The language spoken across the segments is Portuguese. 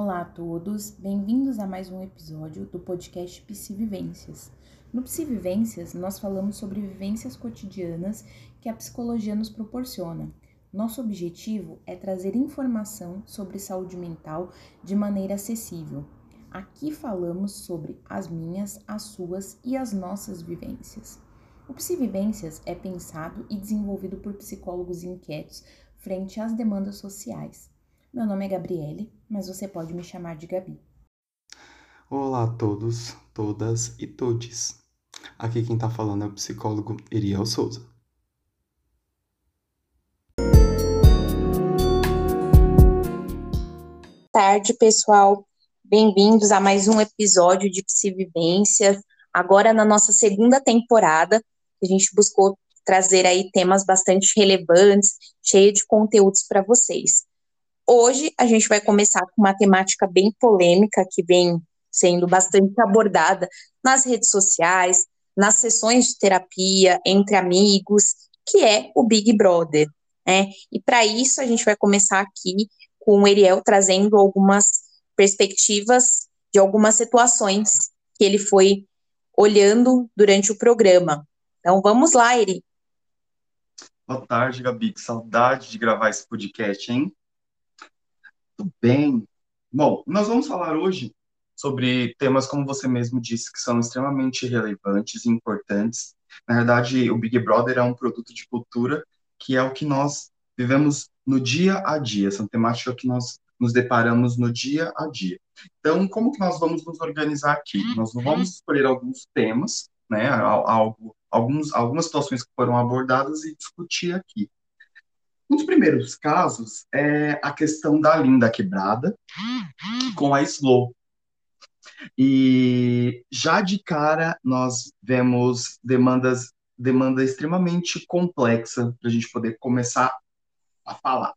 Olá a todos, bem-vindos a mais um episódio do podcast Psivivências. No Psivivências, nós falamos sobre vivências cotidianas que a psicologia nos proporciona. Nosso objetivo é trazer informação sobre saúde mental de maneira acessível. Aqui falamos sobre as minhas, as suas e as nossas vivências. O Psivivências é pensado e desenvolvido por psicólogos inquietos frente às demandas sociais. Meu nome é Gabriele, mas você pode me chamar de Gabi. Olá a todos, todas e todes. Aqui quem tá falando é o psicólogo Iriel Souza. tarde, pessoal. Bem-vindos a mais um episódio de Psivivência. Agora na nossa segunda temporada, a gente buscou trazer aí temas bastante relevantes, cheio de conteúdos para vocês. Hoje a gente vai começar com uma temática bem polêmica que vem sendo bastante abordada nas redes sociais, nas sessões de terapia, entre amigos, que é o Big Brother. Né? E para isso a gente vai começar aqui com o Eriel trazendo algumas perspectivas de algumas situações que ele foi olhando durante o programa. Então vamos lá, Eri. Boa tarde, Gabi. Que saudade de gravar esse podcast, hein? Tudo bem. Bom, nós vamos falar hoje sobre temas, como você mesmo disse, que são extremamente relevantes e importantes. Na verdade, o Big Brother é um produto de cultura que é o que nós vivemos no dia a dia, essa temática que nós nos deparamos no dia a dia. Então, como que nós vamos nos organizar aqui? Nós vamos escolher alguns temas, né, algo, alguns, algumas situações que foram abordadas e discutir aqui. Um dos primeiros casos é a questão da Linda Quebrada com a Slow. E já de cara nós vemos demandas demanda extremamente complexa para a gente poder começar a falar.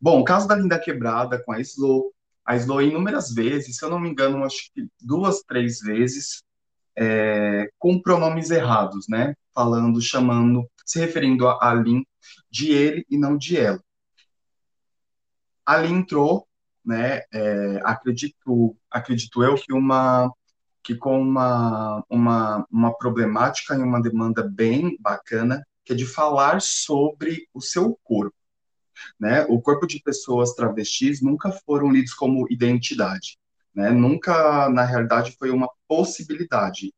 Bom, o caso da Linda Quebrada com a Slow, a Slow inúmeras vezes, se eu não me engano, acho que duas, três vezes, é, com pronomes errados, né? Falando, chamando, se referindo a, a Lin de ele e não de ela. Ali entrou, né, é, acredito, acredito eu que uma que com uma, uma, uma problemática e uma demanda bem bacana, que é de falar sobre o seu corpo. Né? O corpo de pessoas travestis nunca foram lidos como identidade. Né? Nunca, na realidade, foi uma possibilidade.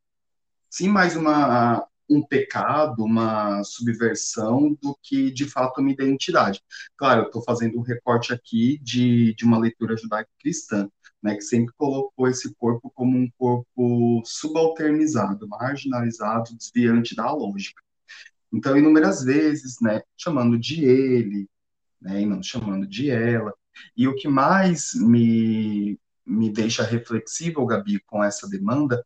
Sim, mais uma, um pecado, uma subversão do que de fato uma identidade. Claro, eu estou fazendo um recorte aqui de, de uma leitura judaico-cristã, né, que sempre colocou esse corpo como um corpo subalternizado, marginalizado, desviante da lógica. Então, inúmeras vezes, né, chamando de ele, né, e não chamando de ela. E o que mais me, me deixa reflexível, Gabi, com essa demanda,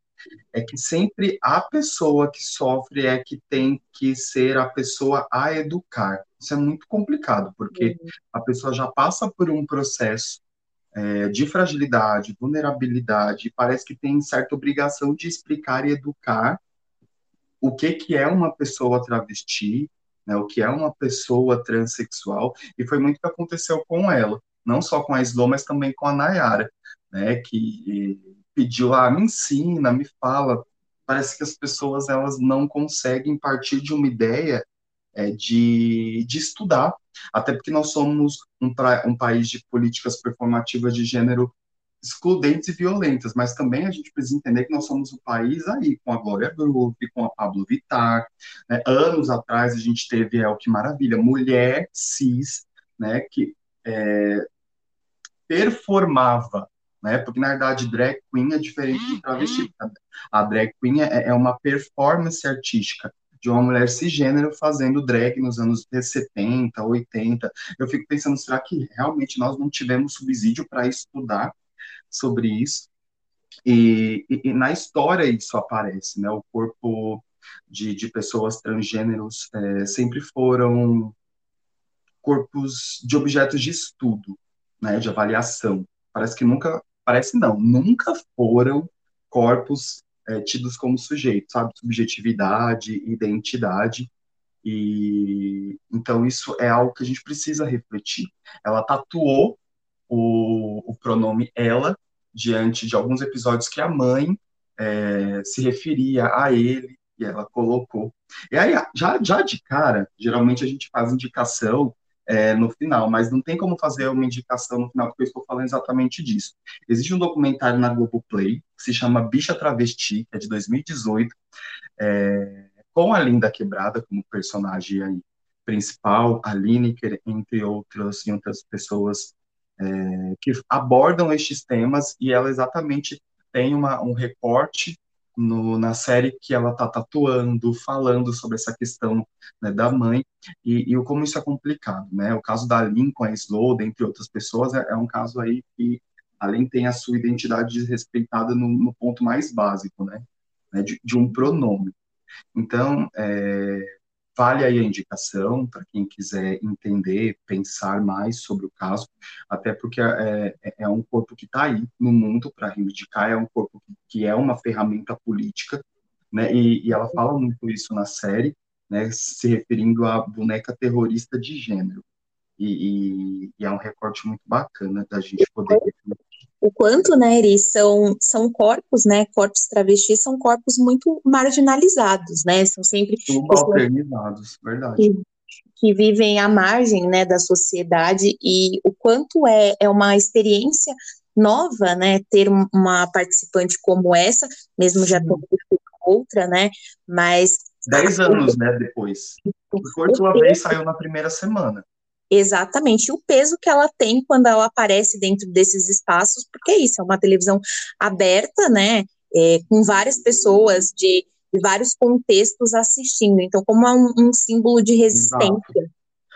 é que sempre a pessoa que sofre é que tem que ser a pessoa a educar. Isso é muito complicado, porque uhum. a pessoa já passa por um processo é, de fragilidade, vulnerabilidade, e parece que tem certa obrigação de explicar e educar o que, que é uma pessoa travesti, né, o que é uma pessoa transexual, e foi muito o que aconteceu com ela, não só com a Slow, mas também com a Nayara, né, que pediu, ah, me ensina, me fala. Parece que as pessoas elas não conseguem partir de uma ideia é, de, de estudar, até porque nós somos um, um país de políticas performativas de gênero excludentes e violentas, mas também a gente precisa entender que nós somos um país aí, com a Glória Groove, com a Pablo Vittar, né? anos atrás a gente teve, é o que maravilha, mulher cis, né, que é, performava né? Porque na verdade drag queen é diferente de travesti. Uhum. A drag queen é, é uma performance artística de uma mulher cisgênero fazendo drag nos anos 70, 80. Eu fico pensando, será que realmente nós não tivemos subsídio para estudar sobre isso? E, e, e, na história isso aparece, né? O corpo de, de pessoas transgêneros é, sempre foram corpos de objetos de estudo, né? De avaliação. Parece que nunca parece não, nunca foram corpos é, tidos como sujeitos, sabe? Subjetividade, identidade. E então isso é algo que a gente precisa refletir. Ela tatuou o, o pronome ela diante de alguns episódios que a mãe é, se referia a ele e ela colocou. E aí, já, já de cara, geralmente a gente faz indicação é, no final, mas não tem como fazer uma indicação no final, porque eu estou falando exatamente disso. Existe um documentário na Globoplay, que se chama Bicha Travesti, que é de 2018, é, com a Linda Quebrada como personagem aí principal, a Lineker, entre outras, e outras pessoas é, que abordam estes temas, e ela exatamente tem uma, um recorte no, na série que ela está tatuando, falando sobre essa questão né, da mãe e, e como isso é complicado, né? O caso da Lincoln, a Slow, dentre outras pessoas, é, é um caso aí que além tem a sua identidade desrespeitada no, no ponto mais básico, né? né de, de, um pronome. Então, é, Vale aí a indicação para quem quiser entender, pensar mais sobre o caso, até porque é, é, é um corpo que está aí no mundo para reivindicar, é um corpo que, é uma ferramenta política, né? E, e, ela fala muito isso na série, né? Se referindo à boneca terrorista de gênero. E, e, e é um recorte muito bacana da gente poder o quanto, né, eles são, são corpos, né, corpos travestis são corpos muito marginalizados, né, são sempre... Subalternizados, verdade. Que, que, vivem à margem, né, da sociedade e o quanto é, é uma experiência nova, né, ter uma participante como essa, mesmo já tendo outra, né, mas... Dez anos, né, depois. Por sua vez, saiu na primeira semana exatamente o peso que ela tem quando ela aparece dentro desses espaços, porque é isso, é uma televisão aberta, né, é, com várias pessoas de, de, vários contextos assistindo, então como é um, um símbolo de resistência.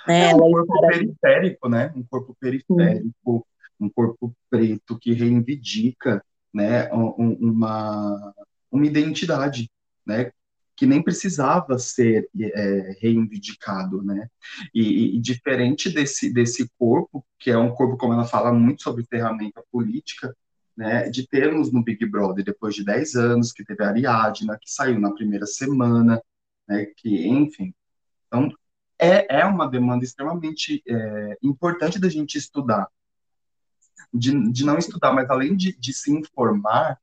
Né, é um corpo periférico, né, um corpo periférico, um corpo preto que reivindica, né, um, uma, uma identidade, né, que nem precisava ser é, reivindicado, né? E, e, diferente desse, desse corpo, que é um corpo, como ela fala muito sobre ferramenta política, né, de termos no Big Brother, depois de 10 anos, que teve a Ariadna, que saiu na primeira semana, né, que, enfim. Então, é, é uma demanda extremamente é, importante da gente estudar. De, de não estudar, mas além de, de se informar,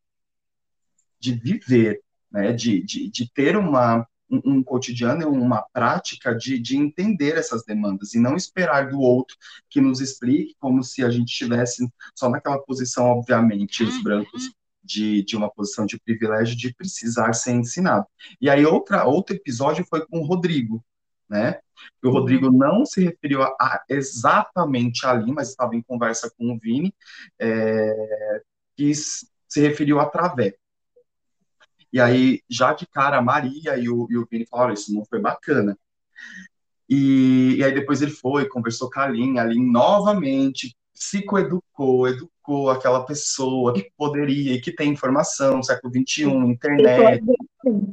de viver, né, de, de, de ter uma, um, um cotidiano, uma prática de, de entender essas demandas e não esperar do outro que nos explique como se a gente estivesse só naquela posição, obviamente, os brancos de, de uma posição de privilégio de precisar ser ensinado. E aí outra, outro episódio foi com o Rodrigo, né? O Rodrigo não se referiu a, a, exatamente ali, mas estava em conversa com o Vini, é, que se referiu a Travé. E aí, já de cara, a Maria e o, e o Vini falaram, isso não foi bacana. E, e aí depois ele foi, conversou com a Aline, a Aline novamente psicoeducou, educou aquela pessoa que poderia e que tem informação, século XXI, internet.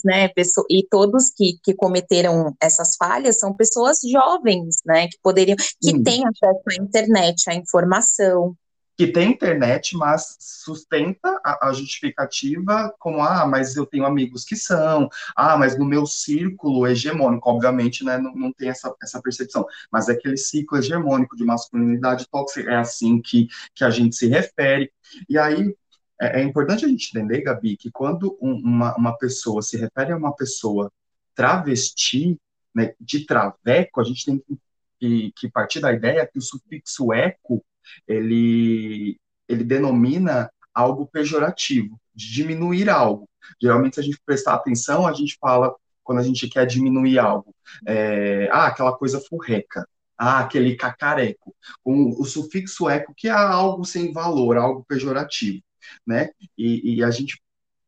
Né, e todos que, que cometeram essas falhas são pessoas jovens, né, que poderiam, que Sim. têm acesso à internet, à informação que tem internet, mas sustenta a, a, justificativa como, ah, mas eu tenho amigos que são, ah, mas no meu círculo hegemônico, obviamente, né, não, não tem essa, essa percepção, mas é aquele ciclo hegemônico de masculinidade tóxica, é assim que, que a gente se refere, e aí é, é importante a gente entender, Gabi, que quando um, uma, uma pessoa se refere a uma pessoa travesti, né, de traveco, a gente tem que, que partir da ideia que o sufixo eco ele, ele denomina algo pejorativo, de diminuir algo. Geralmente, se a gente prestar atenção, a gente fala, quando a gente quer diminuir algo, é, ah, aquela coisa furreca, ah, aquele cacareco, com o sufixo eco, que é algo sem valor, algo pejorativo, né? E, e a gente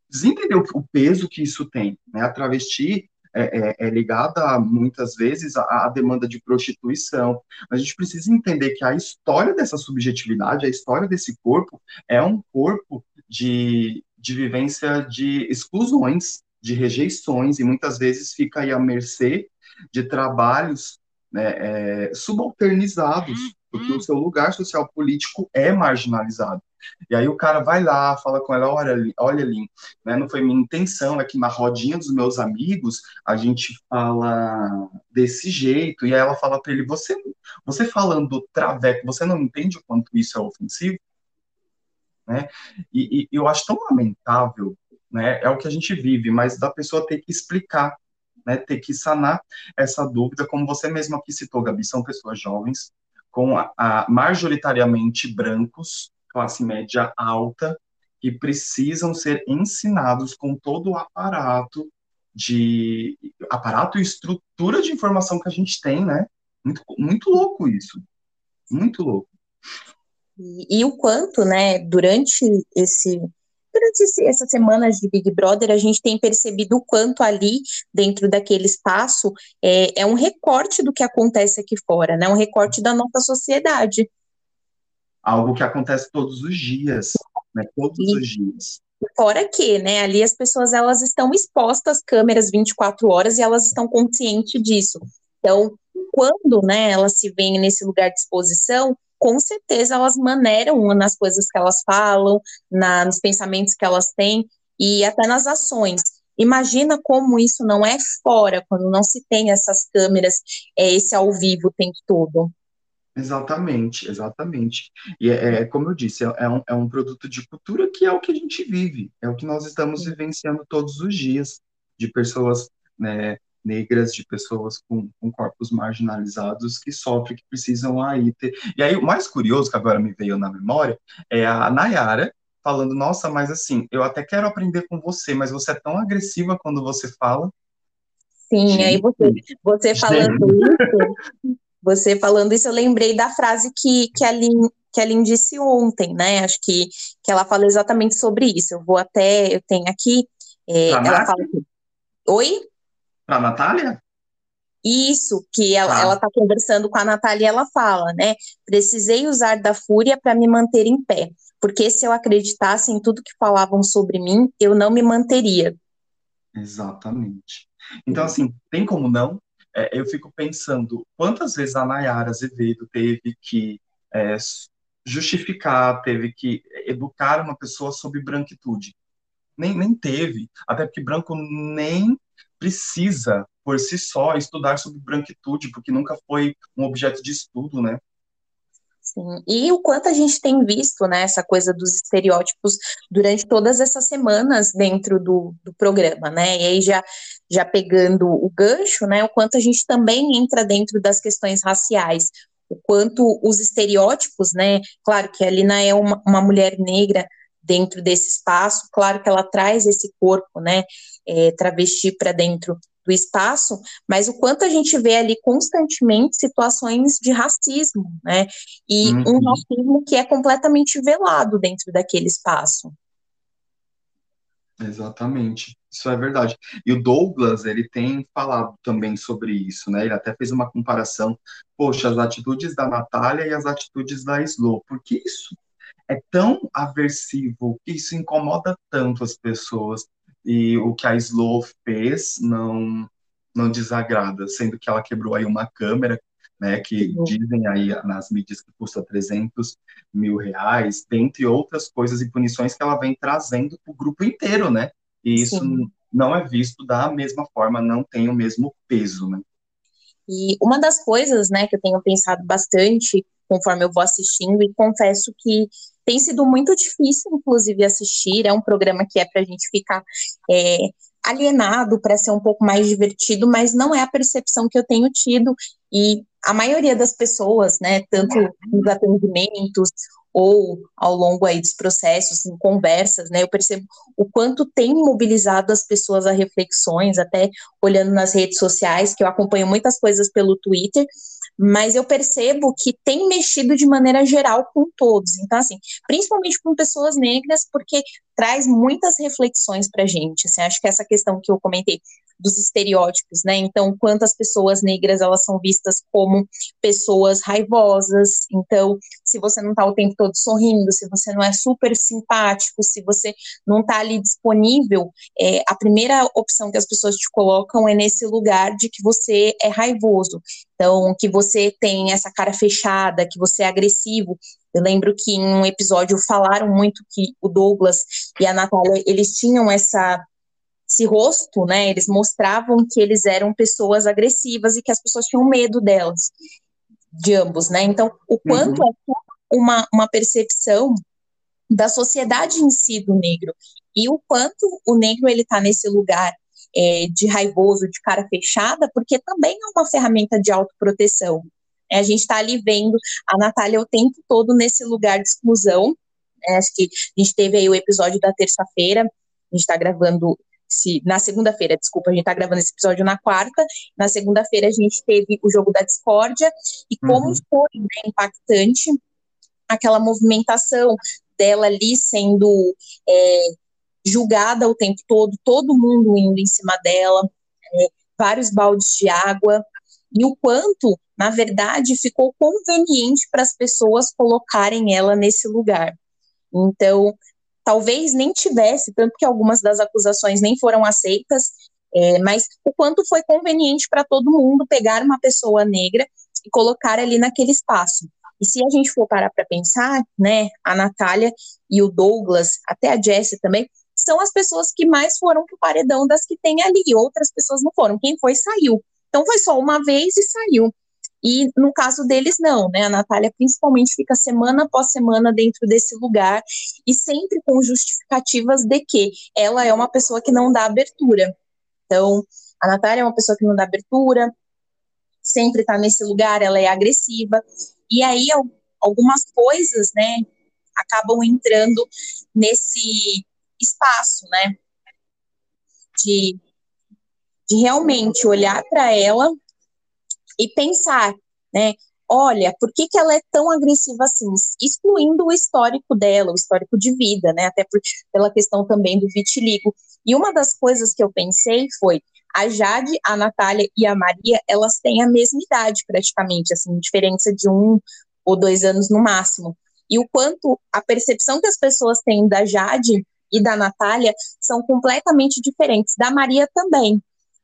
precisa entender o, peso que isso tem, né? A travesti, é, é, é ligada muitas vezes à, à, demanda de prostituição. A gente precisa entender que a história dessa subjetividade, a história desse corpo, é um corpo de, de vivência de exclusões, de rejeições, e muitas vezes fica aí à mercê de trabalhos né, é, subalternizados, porque o seu lugar social político é marginalizado. E aí o cara vai lá, fala com ela, olha, olha Lin, né, não foi minha intenção, é que na rodinha dos meus amigos a gente fala desse jeito, e aí ela fala para ele, você, você falando traveco, você não entende o quanto isso é ofensivo? né? E, e eu acho tão lamentável, né? É o que a gente vive, mas da pessoa ter que explicar, né? Ter que sanar essa dúvida, como você mesmo aqui citou, Gabi, são pessoas jovens, com a, a majoritariamente brancos, classe média alta, que precisam ser ensinados com todo o aparato de aparato e estrutura de informação que a gente tem, né? Muito, muito louco isso. Muito louco. E, e o quanto, né, durante esse durante essas semanas de Big Brother, a gente tem percebido o quanto ali, dentro daquele espaço, é, é um recorte do que acontece aqui fora, né? Um recorte da nossa sociedade. Algo que acontece todos os dias, né? Todos e, os dias. Fora que, né, ali as pessoas elas estão expostas às câmeras 24 horas e elas estão conscientes disso. Então, quando, né, elas se veem nesse lugar de exposição, com certeza elas maneiram nas coisas que elas falam, na, nos pensamentos que elas têm e até nas ações. Imagina como isso não é fora, quando não se tem essas câmeras, é esse ao vivo o tempo todo. Exatamente, exatamente. E é, é como eu disse, é, é, um, é um produto de cultura que é o que a gente vive, é o que nós estamos vivenciando todos os dias, de pessoas né, negras, de pessoas com, com, corpos marginalizados que sofrem, que precisam aí ter. E aí, o mais curioso que agora me veio na memória é a Nayara falando: Nossa, mas assim, eu até quero aprender com você, mas você é tão agressiva quando você fala. Sim, Gente. aí você, você falando isso, você falando isso, eu lembrei da frase que, que a Lin, que a Lin disse ontem, né? Acho que, que ela fala exatamente sobre isso. Eu vou até, eu tenho aqui, é, ela fala assim, Oi? Para a Natália? Isso, que ela está conversando com a Natália e ela fala, né? Precisei usar da fúria para me manter em pé, porque se eu acreditasse em tudo que falavam sobre mim, eu não me manteria. Exatamente. Então, assim, tem como não? É, eu fico pensando quantas vezes a Nayara Azevedo teve que é, justificar, teve que educar uma pessoa sobre branquitude. Nem, nem teve, até porque branco nem precisa, por si só, estudar sobre branquitude, porque nunca foi um objeto de estudo, né? Sim, e o quanto a gente tem visto, né, essa coisa dos estereótipos durante todas essas semanas dentro do, do programa, né, e aí já, já pegando o gancho, né, o quanto a gente também entra dentro das questões raciais, o quanto os estereótipos, né, claro que a Lina é uma, uma mulher negra dentro desse espaço, claro que ela traz esse corpo, né, é, travesti para dentro do espaço, mas o quanto a gente vê ali constantemente situações de racismo, né? E uhum. um racismo que é completamente velado dentro daquele espaço. Exatamente, isso é verdade. E o Douglas, ele tem falado também sobre isso, né? Ele até fez uma comparação, poxa, as atitudes da Natália e as atitudes da Slow, porque isso é tão aversivo, que isso incomoda tanto as pessoas e o que a Slow fez não não desagrada, sendo que ela quebrou aí uma câmera, né, que dizem aí nas mídias que custa 300 mil reais, dentre outras coisas e punições que ela vem trazendo para o grupo inteiro, né, e isso Sim. não é visto da mesma forma, não tem o mesmo peso, né. E uma das coisas, né, que eu tenho pensado bastante conforme eu vou assistindo, e confesso que tem sido muito difícil, inclusive, assistir. É um programa que é para a gente ficar é, alienado para ser um pouco mais divertido, mas não é a percepção que eu tenho tido. E a maioria das pessoas, né, tanto nos atendimentos ou ao longo aí dos processos, em conversas, né, eu percebo o quanto tem mobilizado as pessoas a reflexões, até olhando nas redes sociais, que eu acompanho muitas coisas pelo Twitter, mas eu percebo que tem mexido de maneira geral com todos. Então, assim, principalmente com pessoas negras, porque traz muitas reflexões para a gente. Assim, acho que essa questão que eu comentei dos estereótipos, né? Então, quantas pessoas negras elas são vistas como pessoas raivosas. Então, se você não está o tempo todo sorrindo, se você não é super simpático, se você não está ali disponível, é, a primeira opção que as pessoas te colocam é nesse lugar de que você é raivoso. Então, que você tem essa cara fechada, que você é agressivo. Eu lembro que em um episódio falaram muito que o Douglas e a Natália, eles tinham essa esse rosto, né? Eles mostravam que eles eram pessoas agressivas e que as pessoas tinham medo delas, de ambos, né? Então, o quanto uhum. é uma, uma percepção da sociedade em si do negro e o quanto o negro ele está nesse lugar é, de raivoso, de cara fechada, porque também é uma ferramenta de autoproteção. É, a gente está ali vendo a Natália o tempo todo nesse lugar de exclusão. É, acho que a gente teve aí o episódio da terça-feira, a gente está gravando se, na segunda-feira, desculpa, a gente está gravando esse episódio na quarta, na segunda-feira a gente teve o jogo da discórdia, e como uhum. foi né, impactante aquela movimentação dela ali sendo é, julgada o tempo todo, todo mundo indo em cima dela, é, vários baldes de água, e o quanto, na verdade, ficou conveniente para as pessoas colocarem ela nesse lugar. Então, talvez nem tivesse, tanto que algumas das acusações nem foram aceitas, é, mas o quanto foi conveniente para todo mundo pegar uma pessoa negra e colocar ali naquele espaço. E se a gente for parar para pensar, né, a Natália e o Douglas, até a Jessie também, são as pessoas que mais foram pro paredão das que tem ali, outras pessoas não foram. Quem foi, saiu. Então foi só uma vez e saiu. E no caso deles, não, né? A Natália principalmente fica semana após semana dentro desse lugar e sempre com justificativas de que ela é uma pessoa que não dá abertura. Então, a Natália é uma pessoa que não dá abertura, sempre tá nesse lugar, ela é agressiva. E aí, algumas coisas, né, acabam entrando nesse espaço, né, de, de realmente olhar para ela e pensar, né, olha, por que, que ela é tão agressiva assim? Excluindo o histórico dela, o histórico de vida, né? Até por, pela questão também do vitiligo. E uma das coisas que eu pensei foi, a Jade, a Natália e a Maria, elas têm a mesma idade praticamente, assim, diferença de um ou dois anos no máximo. E o quanto a percepção que as pessoas têm da Jade e da Natália são completamente diferentes, da Maria também.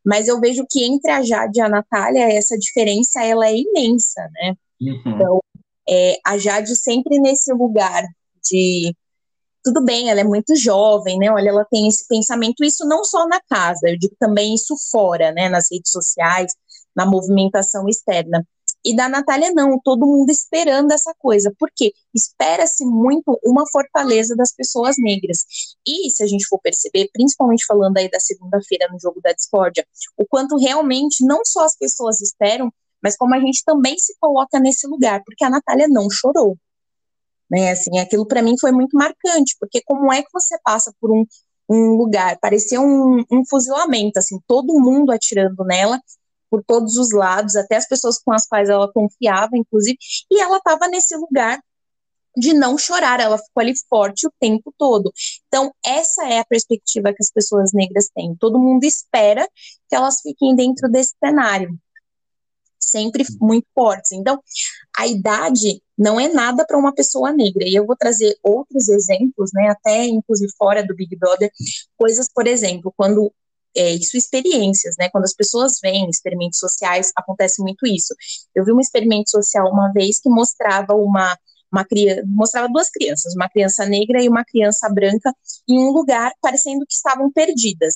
Mas eu vejo que entre a Jade e a Natália, essa diferença ela é imensa, né? Uhum. Então, é, a Jade sempre nesse lugar de tudo bem, ela é muito jovem, né? Olha, ela tem esse pensamento, isso não só na casa, eu digo também isso fora, né? Nas redes sociais, na movimentação externa. E da Natália, não, todo mundo esperando essa coisa, porque espera-se muito uma fortaleza das pessoas negras. E se a gente for perceber, principalmente falando aí da segunda-feira no jogo da discórdia, o quanto realmente não só as pessoas esperam, mas como a gente também se coloca nesse lugar, porque a Natália não chorou. Né, assim, aquilo para mim foi muito marcante, porque como é que você passa por um, um lugar, parecia um, um fuzilamento, assim, todo mundo atirando nela, por todos os lados, até as pessoas com as quais ela confiava, inclusive, e ela estava nesse lugar de não chorar, ela ficou ali forte o tempo todo. Então, essa é a perspectiva que as pessoas negras têm. Todo mundo espera que elas fiquem dentro desse cenário, sempre muito fortes. Então, a idade não é nada para uma pessoa negra. E eu vou trazer outros exemplos, né, até inclusive fora do Big Brother, coisas, por exemplo, quando é, isso experiências, né? Quando as pessoas veem experimentos sociais, acontece muito isso. Eu vi um experimento social uma vez que mostrava uma uma criança, mostrava duas crianças, uma criança negra e uma criança branca em um lugar parecendo que estavam perdidas,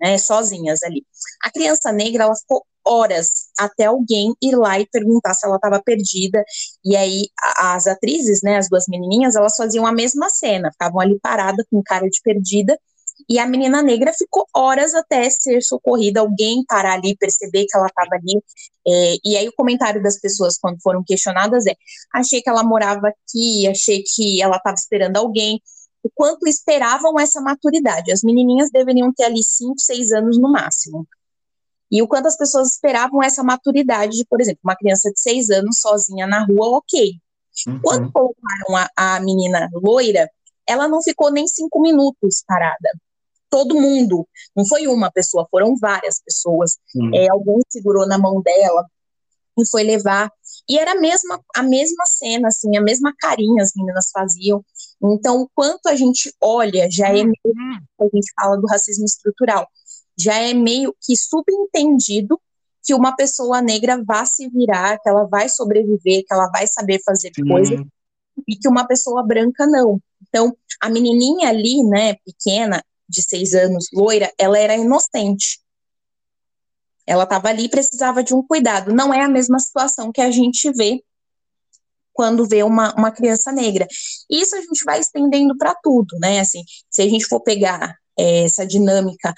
né, sozinhas ali. A criança negra, ela ficou horas até alguém ir lá e perguntar se ela estava perdida. E aí as atrizes, né, as duas menininhas, elas faziam a mesma cena, ficavam ali paradas com cara de perdida e a menina negra ficou horas até ser socorrida, alguém parar ali, perceber que ela estava ali. É, e aí o comentário das pessoas quando foram questionadas é: achei que ela morava aqui, achei que ela estava esperando alguém. O quanto esperavam essa maturidade. As menininhas deveriam ter ali 5, 6 anos no máximo. E o quanto as pessoas esperavam essa maturidade de, por exemplo, uma criança de 6 anos sozinha na rua, ok. Uhum. Quando colocaram a, a menina loira, ela não ficou nem cinco minutos parada todo mundo. Não foi uma pessoa, foram várias pessoas. É, alguém segurou na mão dela e foi levar. E era a mesma, a mesma cena, assim, a mesma carinha as meninas faziam. Então, quanto a gente olha, já é meio a gente fala do racismo estrutural, já é meio que subentendido que uma pessoa negra vai se virar, que ela vai sobreviver, que ela vai saber fazer coisas, e que uma pessoa branca não. Então, a menininha ali, né, pequena, de seis anos, loira, ela era inocente. Ela estava ali e precisava de um cuidado. Não é a mesma situação que a gente vê quando vê uma, uma criança negra. Isso a gente vai estendendo para tudo, né? Assim, se a gente for pegar é, essa dinâmica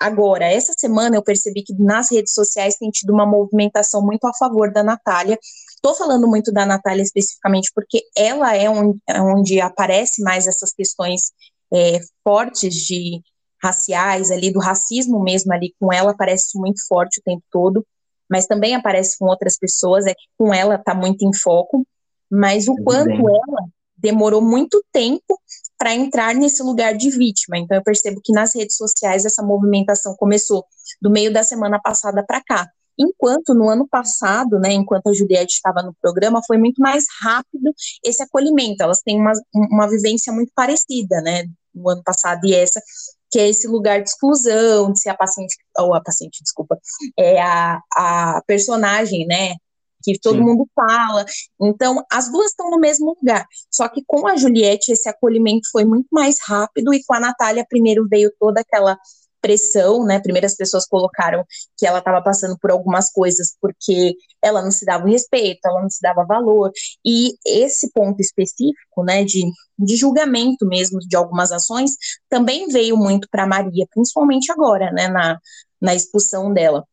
Agora, essa semana eu percebi que nas redes sociais tem tido uma movimentação muito a favor da Natália. Estou falando muito da Natália especificamente porque ela é onde, é onde aparece mais essas questões é, fortes de raciais ali, do racismo mesmo ali com ela, aparece muito forte o tempo todo, mas também aparece com outras pessoas, é que com ela está muito em foco, mas o quanto ela demorou muito tempo para entrar nesse lugar de vítima. Então eu percebo que nas redes sociais essa movimentação começou do meio da semana passada para cá. Enquanto no ano passado, né, enquanto a Juliette estava no programa, foi muito mais rápido esse acolhimento. Elas têm uma, uma vivência muito parecida, né, no ano passado e essa, que é esse lugar de exclusão, de ser a paciente, ou a paciente, desculpa, é a, a personagem, né, que todo Sim. mundo fala. Então, as duas estão no mesmo lugar. Só que com a Juliette, esse acolhimento foi muito mais rápido, e com a Natália, primeiro veio toda aquela pressão, né? Primeiro as pessoas colocaram que ela estava passando por algumas coisas porque ela não se dava respeito, ela não se dava valor. E esse ponto específico, né, de, de julgamento mesmo de algumas ações, também veio muito para Maria, principalmente agora, né, na, na expulsão dela.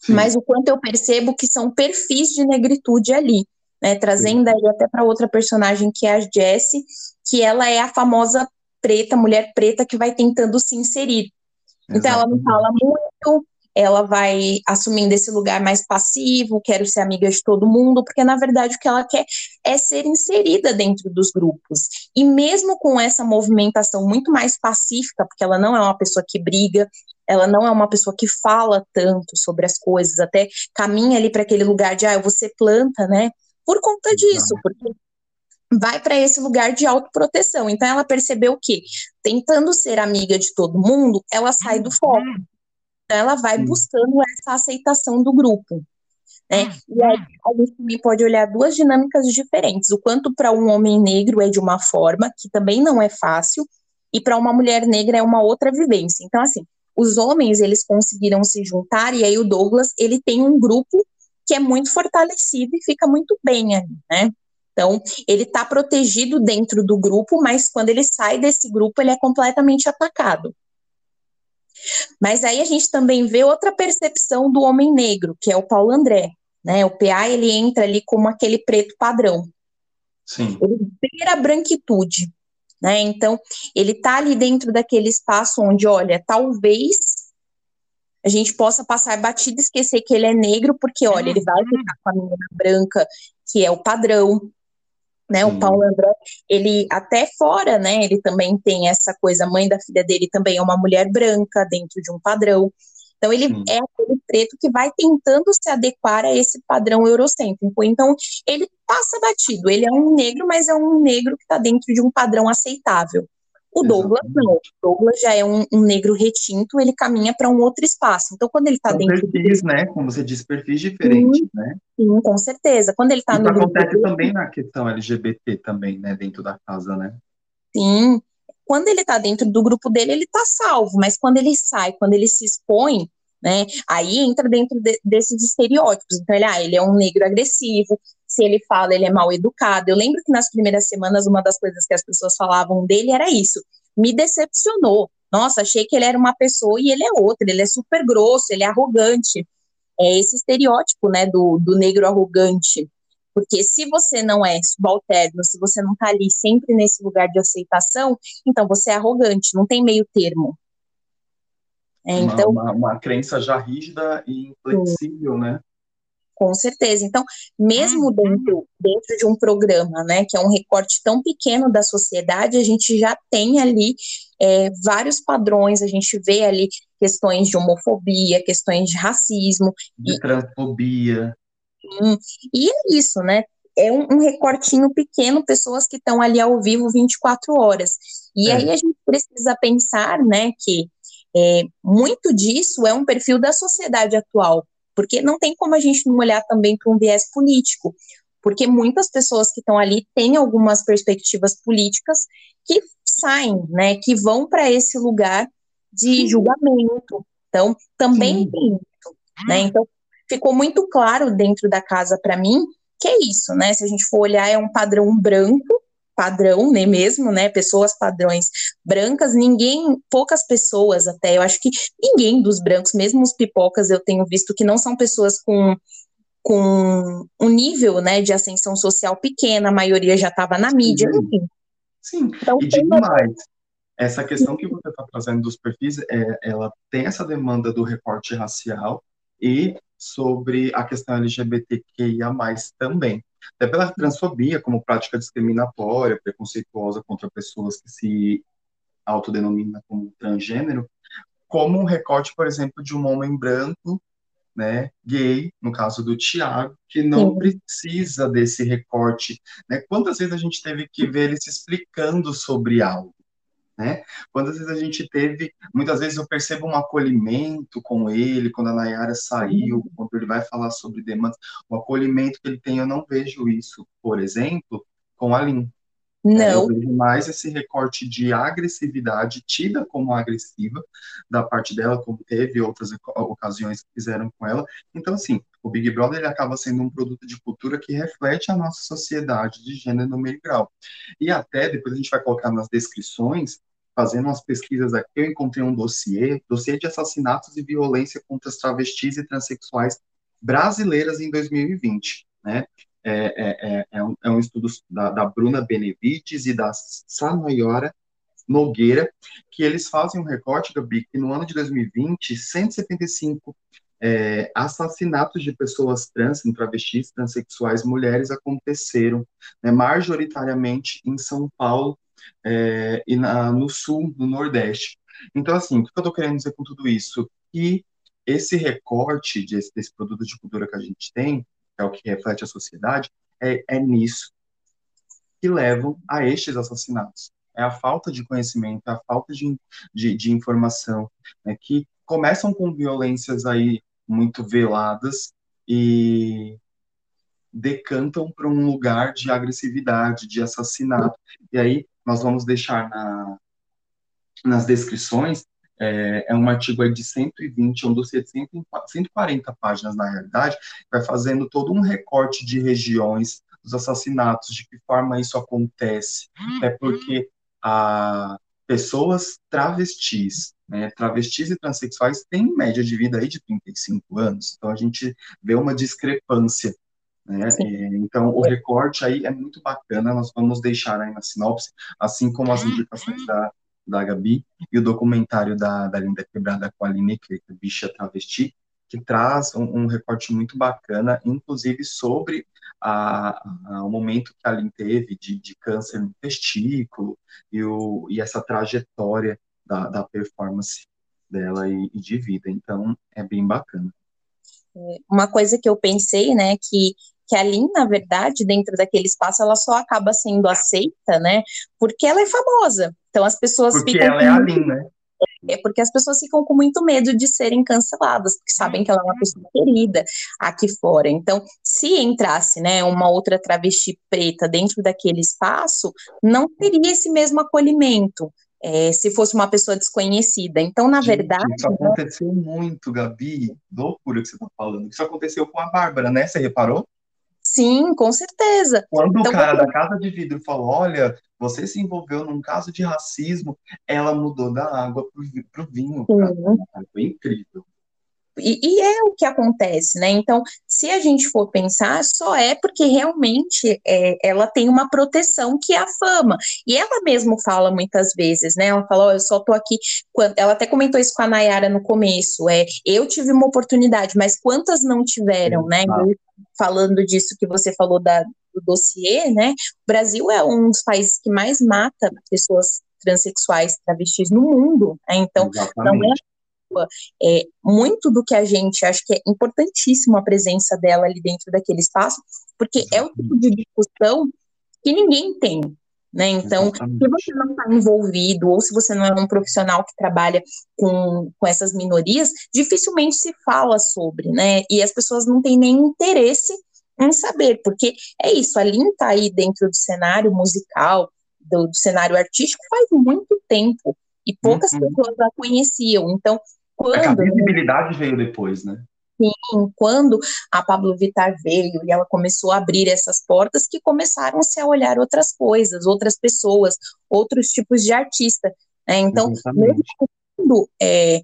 Sim. mas o quanto eu percebo que são perfis de negritude ali, né? Trazendo aí até para outra personagem que é a Jessie, que ela é a famosa preta, mulher preta que vai tentando se inserir. Então ela não fala muito, ela vai assumindo esse lugar mais passivo, quero ser amiga de todo mundo, porque na verdade o que ela quer é ser inserida dentro dos grupos. E mesmo com essa movimentação muito mais pacífica, porque ela não é uma pessoa que briga, ela não é uma pessoa que fala tanto sobre as coisas, até caminha ali para aquele lugar de, ah, eu vou ser planta, né? Por conta disso, porque vai para esse lugar de autoproteção. Então ela percebeu que, tentando ser amiga de todo mundo, ela sai do foco. Então ela vai buscando essa aceitação do grupo. Né? E aí a gente também pode olhar duas dinâmicas diferentes. O quanto para um homem negro é de uma forma, que também não é fácil, e para uma mulher negra é uma outra vivência. Então, assim, os homens eles conseguiram se juntar e aí o Douglas ele tem um grupo que é muito fortalecido e fica muito bem ali, né? Então, ele está protegido dentro do grupo, mas quando ele sai desse grupo, ele é completamente atacado. Mas aí a gente também vê outra percepção do homem negro, que é o Paulo André, né? O PA ele entra ali como aquele preto padrão. Sim. Ele beira a branquitude. Né? Então, ele está ali dentro daquele espaço onde, olha, talvez a gente possa passar batido e esquecer que ele é negro, porque, olha, ele vai ficar com a menina branca, que é o padrão, né? O Paulo André, ele até fora, né? Ele também tem essa coisa, a mãe da filha dele também é uma mulher branca dentro de um padrão. Então, ele é aquele preto que vai tentando se adequar a esse padrão eurocêntrico. Então, ele passa batido. Ele é um negro, mas é um negro que está dentro de um padrão aceitável. O Douglas não. O Douglas já é um, um negro retinto, ele caminha para um outro espaço. Então, quando ele está dentro. Perfis, né? Como você disse, perfis diferentes, sim, né? Sim, com certeza. Quando ele está no. Isso acontece grupo também na questão LGBT, também, né? Dentro da casa, né? Sim quando ele está dentro do grupo dele, ele está salvo, mas quando ele sai, quando ele se expõe, né, aí entra dentro de, desses estereótipos. Então, ele, ah, ele é um negro agressivo, se ele fala, ele é mal educado. Eu lembro que nas primeiras semanas, uma das coisas que as pessoas falavam dele era isso. Me decepcionou. Nossa, achei que ele era uma pessoa e ele é outra, ele é super grosso, ele é arrogante. É esse estereótipo, né, do, do negro arrogante. Porque se você não é subalterno, se você não está ali sempre nesse lugar de aceitação, então você é arrogante, não tem meio termo. É, uma, então, uma, uma, crença já rígida e inflexível, sim. né? Com certeza. Então, mesmo uhum. dentro, dentro de um programa, né, que é um recorte tão pequeno da sociedade, a gente já tem ali é, vários padrões, a gente vê ali questões de homofobia, questões de racismo. De e, transfobia. E é isso, né? É um, um recortinho pequeno, pessoas que estão ali ao vivo 24 horas. E é. aí a gente precisa pensar, né, que é, muito disso é um perfil da sociedade atual, porque não tem como a gente não olhar também para um viés político, porque muitas pessoas que estão ali têm algumas perspectivas políticas que saem, né, que vão para esse lugar de julgamento. Então, também Sim. tem isso, né? Então, ficou muito claro dentro da casa para mim que é isso, né? Se a gente for olhar, é um padrão branco, padrão, né, mesmo, né, pessoas padrões brancas, ninguém, poucas pessoas até, eu acho que ninguém dos brancos, mesmo os pipocas eu tenho visto que não são pessoas com com um nível, né, de ascensão social pequena, a maioria já estava na mídia, Sim. enfim. Sim, Então, e digo uma- mais, essa questão que você está trazendo dos perfis, é, ela tem essa demanda do recorte racial e sobre a questão LGBTQIA+, também. Até pela transfobia como prática discriminatória, preconceituosa contra pessoas que se autodenominam como transgênero, como um recorte, por exemplo, de um homem branco, né, gay, no caso do Tiago, que não Sim. precisa desse recorte, né? Quantas vezes a gente teve que ver ele se explicando sobre algo, né? Quantas vezes a gente teve, muitas vezes eu percebo um acolhimento com ele, quando a Nayara saiu, quando ele vai falar sobre demandas, o acolhimento que ele tem, eu não vejo isso, por exemplo, com a Lin. É, eu Não, vejo mais esse recorte de agressividade, tida como agressiva, da parte dela, como teve outras ocasiões que fizeram com ela. Então, assim, o Big Brother ele acaba sendo um produto de cultura que reflete a nossa sociedade de gênero no meio grau. E até, depois a gente vai colocar nas descrições, fazendo umas pesquisas aqui, eu encontrei um dossiê, dossiê de assassinatos e violência contra as travestis e transexuais brasileiras em 2020, né? É, é, é, é um, é um estudo da, da Bruna Benevides e da Sanoyora Nogueira, que eles fazem um recorte, Gabi, que no ano de 2020, 175 é, assassinatos de pessoas trans, travestis, transexuais, mulheres aconteceram, né, majoritariamente em São Paulo é, e na, no Sul, no Nordeste. Então, assim, o que eu estou querendo dizer com tudo isso? Que esse recorte desse, desse produto de cultura que a gente tem, que é o que reflete a sociedade, é, é nisso que levam a estes assassinatos. É a falta de conhecimento, é a falta de, de, de informação, né, que começam com violências aí muito veladas e decantam para um lugar de agressividade, de assassinato. E aí nós vamos deixar na, nas descrições é, é, um artigo aí de 120, um dossiê de 140 páginas, na realidade, vai fazendo todo um recorte de regiões dos assassinatos, de que forma isso acontece. É porque a, pessoas travestis, né, travestis e transexuais têm média de vida aí de 35 anos, então a gente vê uma discrepância. Né? Então, o recorte aí é muito bacana, nós vamos deixar aí na sinopse, assim como as indicações da, da Gabi e o documentário da, da Linda Quebrada com a Aline, que é Bicha Travesti, que traz um, um, recorte muito bacana, inclusive sobre a, a, o momento que a Aline teve de, de câncer no testículo e, o, e essa trajetória da, da performance dela e, e, de vida. Então, é bem bacana. Uma coisa que eu pensei, né, que que a Lin, na verdade, dentro daquele espaço, ela só acaba sendo aceita, né, porque ela é famosa. Então as pessoas porque ficam. Porque ela é a Lin, né? É porque as pessoas ficam com muito medo de serem canceladas, porque sabem que ela é uma pessoa querida aqui fora. Então, se entrasse, né, uma outra travesti preta dentro daquele espaço, não teria esse mesmo acolhimento. É, se fosse uma pessoa desconhecida. Então, na Gente, verdade. Isso aconteceu muito, Gabi. Loucura que você está falando. Isso aconteceu com a Bárbara, né? Você reparou? Sim, com certeza. Quando então, o cara da casa de vidro falou: Olha, você se envolveu num caso de racismo, ela mudou da água para o vinho. Cara. Foi incrível. E, e, é o que acontece, né? Então, se a gente for pensar, só é porque realmente é, ela tem uma proteção que é a fama. E ela mesmo fala muitas vezes, né? Ela fala, oh, eu só tô aqui. Ela até comentou isso com a Nayara no começo. É, eu tive uma oportunidade, mas quantas não tiveram, né? Falando disso que você falou da, do dossiê, né? O Brasil é um dos países que mais mata pessoas transexuais, travestis no mundo. Né? Então, Exatamente. não é é, muito do que a gente acha que é importantíssimo a presença dela ali dentro daquele espaço, porque é o tipo de discussão que ninguém tem. Né? Então, Exatamente. se você não está envolvido, ou se você não é um profissional que trabalha com, com essas minorias, dificilmente se fala sobre, né? E as pessoas não têm nem interesse em saber, porque é isso, a Lin está aí dentro do cenário musical, do, do, cenário artístico faz muito tempo, e poucas Uhum. pessoas a conheciam. Então, quando. É que a visibilidade veio depois, né? Sim, quando a Pablo Vittar veio e ela começou a abrir essas portas, que começaram-se a olhar outras coisas, outras pessoas, outros tipos de artista. Né? Então, mesmo quando é,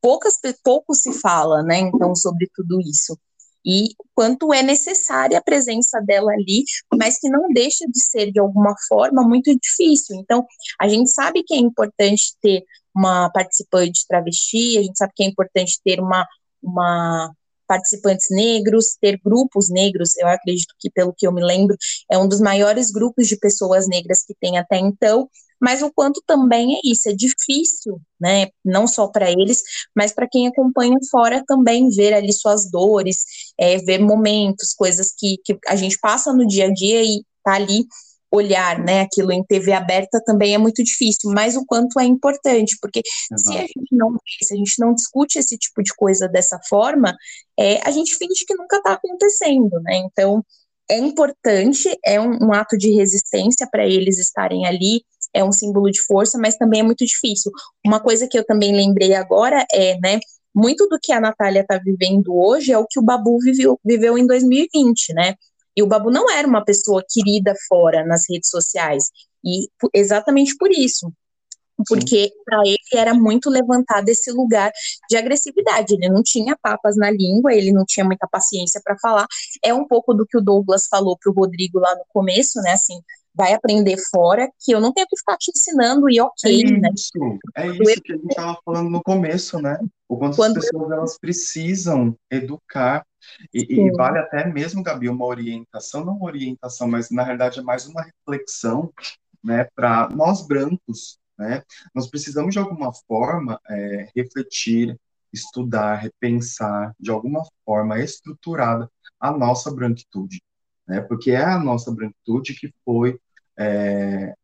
poucas, pouco se fala, né, então, sobre tudo isso. E quanto é necessária a presença dela ali, mas que não deixa de ser, de alguma forma, muito difícil. Então, a gente sabe que é importante ter uma participante travesti, a gente sabe que é importante ter uma, uma participantes negros, ter grupos negros, eu acredito que, pelo que eu me lembro, é um dos maiores grupos de pessoas negras que tem até então, mas o quanto também é isso, é difícil, né, não só para eles, mas para quem acompanha fora também ver ali suas dores, é, ver momentos, coisas que, que a gente passa no dia a dia e tá ali olhar, né, aquilo em TV aberta também é muito difícil, mas o quanto é importante, porque Exato. se a gente não se a gente não discute esse tipo de coisa dessa forma, é, a gente finge que nunca está acontecendo, né? Então é importante, é um, um ato de resistência para eles estarem ali, é um símbolo de força, mas também é muito difícil. Uma coisa que eu também lembrei agora é, né, muito do que a Natália está vivendo hoje é o que o Babu viveu, viveu em 2020, né? E o Babu não era uma pessoa querida fora nas redes sociais. E exatamente por isso. Porque para ele era muito levantado esse lugar de agressividade. Ele não tinha papas na língua, ele não tinha muita paciência para falar. É um pouco do que o Douglas falou para o Rodrigo lá no começo, né? Assim, vai aprender fora, que eu não tenho que ficar te ensinando e ok, é né? Isso, é isso que a gente estava falando no começo, né? O quanto Quando as pessoas eu... elas precisam educar e, e, vale até mesmo, Gabi, uma orientação, não uma orientação, mas na realidade é mais uma reflexão, né, para nós brancos, né? Nós precisamos de alguma forma é, refletir, estudar, repensar de alguma forma estruturada a nossa branquitude, né? Porque é a nossa branquitude que foi é,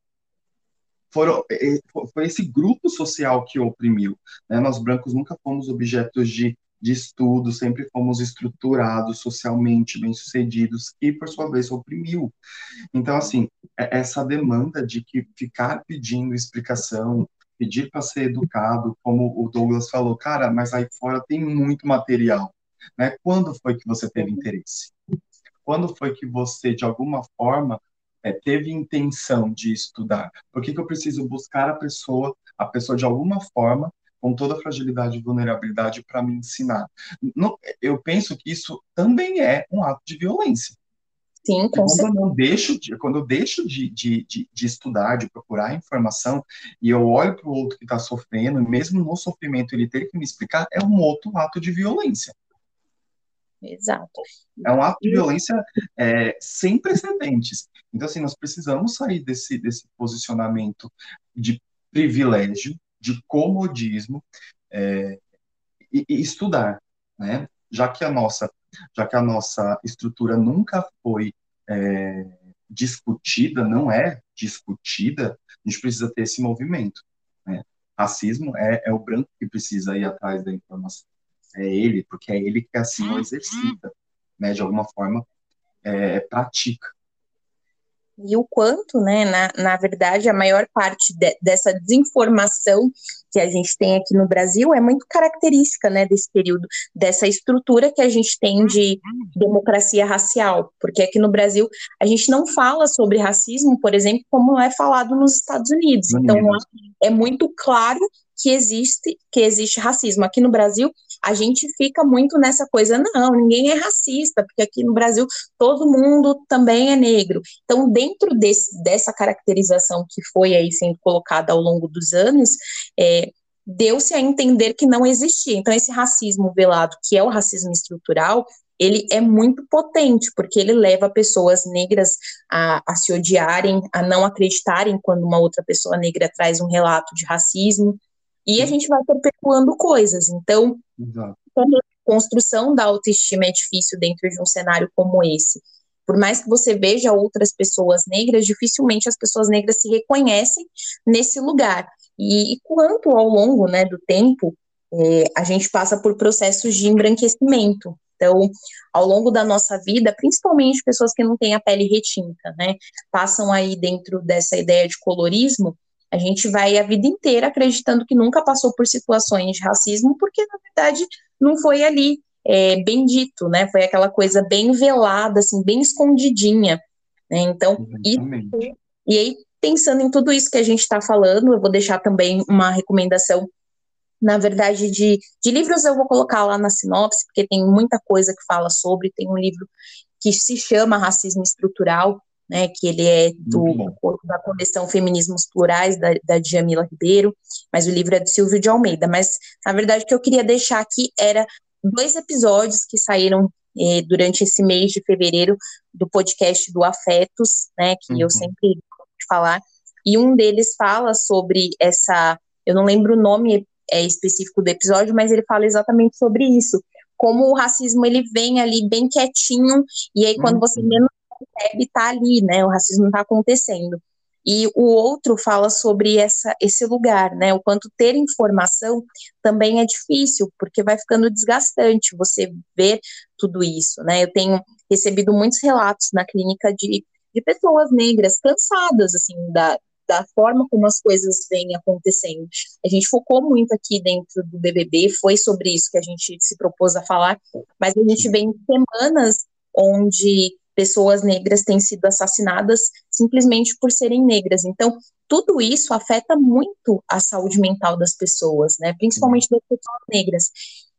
foram, é, foi esse grupo social que oprimiu. Né? Nós brancos nunca fomos objetos de de estudo, sempre fomos estruturados, socialmente bem-sucedidos, e, por sua vez, oprimiu. Então, assim, é, essa demanda de que ficar pedindo explicação, pedir para ser educado, como o Douglas falou, cara, mas aí fora tem muito material. Né? Quando foi que você teve interesse? Quando foi que você, de alguma forma, é, teve intenção de estudar? Por que, que eu preciso buscar a pessoa, a pessoa de alguma forma, com toda a fragilidade e vulnerabilidade para me ensinar. Não, eu penso que isso também é um ato de violência. Sim, com quando eu não deixo de, quando eu deixo de, de, de, de estudar, de procurar informação, e eu olho para o outro que está sofrendo, mesmo no sofrimento ele ter que me explicar, é um outro ato de violência. Exato. É um ato de violência é, sem precedentes. Então, assim, nós precisamos sair desse, desse posicionamento de privilégio, de comodismo é, e, e, estudar, né? Já que a nossa, já que a nossa estrutura nunca foi é, discutida, não é discutida, a gente precisa ter esse movimento. Né? Racismo é, é o branco que precisa ir atrás da informação. É ele, porque é ele que assim o exercita, né? De alguma forma, é, pratica e o quanto, né, na, na verdade, a maior parte de, dessa desinformação que a gente tem aqui no Brasil é muito característica, né, desse período, dessa estrutura que a gente tem de democracia racial, porque aqui no Brasil a gente não fala sobre racismo, por exemplo, como é falado nos Estados Unidos. Então, é muito claro que existe que existe racismo. Aqui no Brasil, a gente fica muito nessa coisa, não, ninguém é racista, porque aqui no Brasil todo mundo também é negro. Então, dentro desse, dessa caracterização que foi aí sendo colocada ao longo dos anos, é, deu-se a entender que não existia. Então, esse racismo velado, que é o racismo estrutural, ele é muito potente, porque ele leva pessoas negras a, a se odiarem, a não acreditarem quando uma outra pessoa negra traz um relato de racismo, e a gente vai perpetuando coisas. Então, Exato. a construção da autoestima é difícil dentro de um cenário como esse. Por mais que você veja outras pessoas negras, dificilmente as pessoas negras se reconhecem nesse lugar. E, e quanto ao longo né, do tempo, é, a gente passa por processos de embranquecimento. Então, ao longo da nossa vida, principalmente pessoas que não têm a pele retinta, né, passam aí dentro dessa ideia de colorismo, a gente vai a vida inteira acreditando que nunca passou por situações de racismo, porque na verdade não foi ali. é, bem dito, né? Foi aquela coisa bem velada, assim, bem escondidinha. Né? Então, isso, e aí, pensando em tudo isso que a gente está falando, eu vou deixar também uma recomendação, na verdade, de, de livros eu vou colocar lá na sinopse, porque tem muita coisa que fala sobre, tem um livro que se chama Racismo Estrutural, né, que ele é do, da coleção Feminismos Plurais, da, da Djamila Ribeiro, mas o livro é do Silvio de Almeida. Mas, na verdade, o que eu queria deixar aqui era dois episódios que saíram eh, durante esse mês de fevereiro do podcast do Afetos, né, que uhum. eu sempre gosto de falar, e um deles fala sobre essa, eu não lembro o nome é, específico do episódio, mas ele fala exatamente sobre isso, como o racismo ele vem ali bem quietinho, e aí quando uhum. você menos percebe, tá ali, né, o racismo está acontecendo. E o outro fala sobre essa, esse lugar, né? O quanto ter informação também é difícil, porque vai ficando desgastante você ver tudo isso, né? Eu tenho recebido muitos relatos na clínica de, de pessoas negras cansadas, assim, da, da forma como as coisas vêm acontecendo. A gente focou muito aqui dentro do BBB, foi sobre isso que a gente se propôs a falar, mas a gente vem semanas onde pessoas negras têm sido assassinadas simplesmente por serem negras. Então, tudo isso afeta muito a saúde mental das pessoas, né? Principalmente das pessoas negras.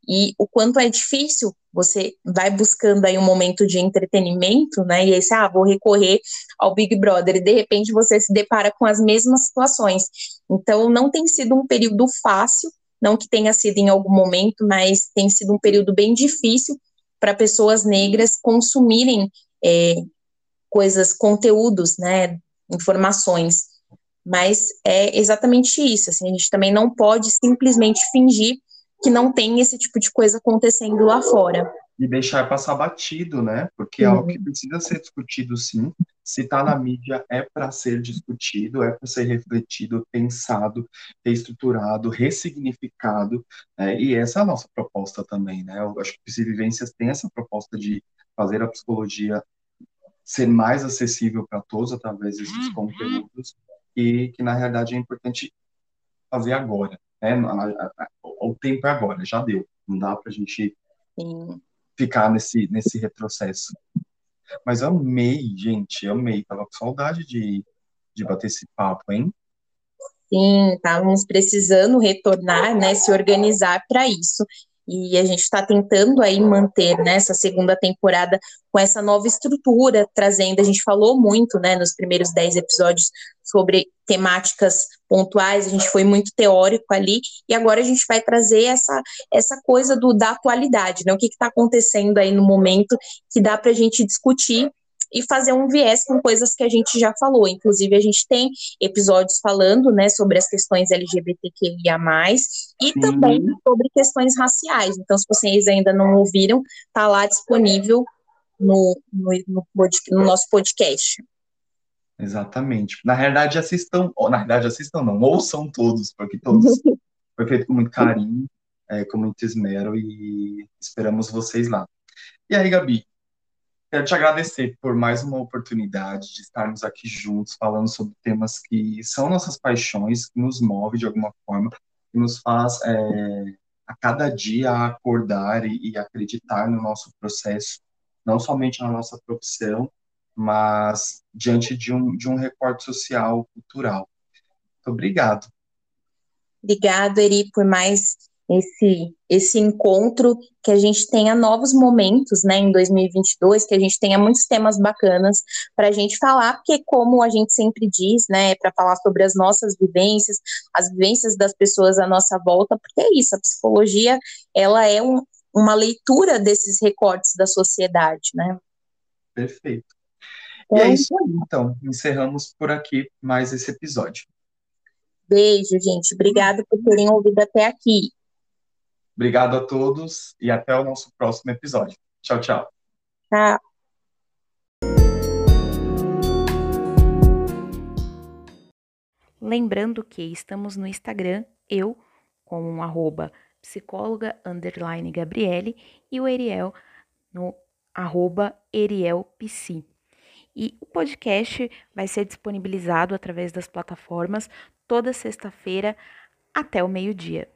E o quanto é difícil, você vai buscando aí um momento de entretenimento, né? E aí você, ah, vou recorrer ao Big Brother, e de repente você se depara com as mesmas situações. Então, não tem sido um período fácil, não que tenha sido em algum momento, mas tem sido um período bem difícil para pessoas negras consumirem é, coisas, conteúdos, né, informações. Mas é exatamente isso, assim, a gente também não pode simplesmente fingir que não tem esse tipo de coisa acontecendo lá fora. E deixar passar batido, né? Porque é algo que precisa ser discutido sim. Se está na mídia, é para ser discutido, é para ser refletido, pensado, reestruturado, ressignificado. Né? E essa é a nossa proposta também, né? Eu acho que o Vivências tem essa proposta de fazer a psicologia ser mais acessível para todos através desses uhum. conteúdos e que na realidade é importante fazer agora, né? O tempo é agora, já deu, não dá para a gente Sim. ficar nesse nesse retrocesso. Mas eu amei, gente, eu amei, tava com saudade de, de bater esse papo, hein? Sim, estávamos precisando retornar, né, se organizar para isso e a gente está tentando aí manter nessa né, segunda temporada com essa nova estrutura, trazendo, a gente falou muito, né, nos primeiros dez episódios sobre temáticas pontuais, a gente foi muito teórico ali, e agora a gente vai trazer essa, essa coisa do, da atualidade, né, o que está acontecendo aí no momento que dá para a gente discutir e fazer um viés com coisas que a gente já falou. Inclusive, a gente tem episódios falando né, sobre as questões LGBTQIA, e Sim. também sobre questões raciais. Então, se vocês ainda não ouviram, tá lá disponível no, no, no, no nosso podcast. Exatamente. Na realidade, assistam, na realidade, assistam não, ouçam todos, porque todos foi feito com muito carinho, é, com muito esmero e esperamos vocês lá. E aí, Gabi, Quero te agradecer por mais uma oportunidade de estarmos aqui juntos, falando sobre temas que são nossas paixões, que nos move de alguma forma, que nos faz é, a cada dia acordar e, e acreditar no nosso processo, não somente na nossa profissão, mas diante de um, de um recorte social, cultural. Muito obrigado. Obrigado, Eri, por mais esse esse encontro, que a gente tenha novos momentos, né, em 2022, que a gente tenha muitos temas bacanas para a gente falar, porque como a gente sempre diz, né, é para falar sobre as nossas vivências, as vivências das pessoas à nossa volta, porque é isso, a psicologia, ela é um, uma leitura desses recortes da sociedade, né? Perfeito. E é então, isso aí, então, encerramos por aqui mais esse episódio. Beijo, gente. Obrigada por terem ouvido até aqui. Obrigado a todos e até o nosso próximo episódio. Tchau, tchau. Tchau. Lembrando que estamos no Instagram, eu, com um arroba psicóloga underline Gabriele e o Eriel no arroba erielpsi. E o podcast vai ser disponibilizado através das plataformas toda sexta-feira até o meio-dia.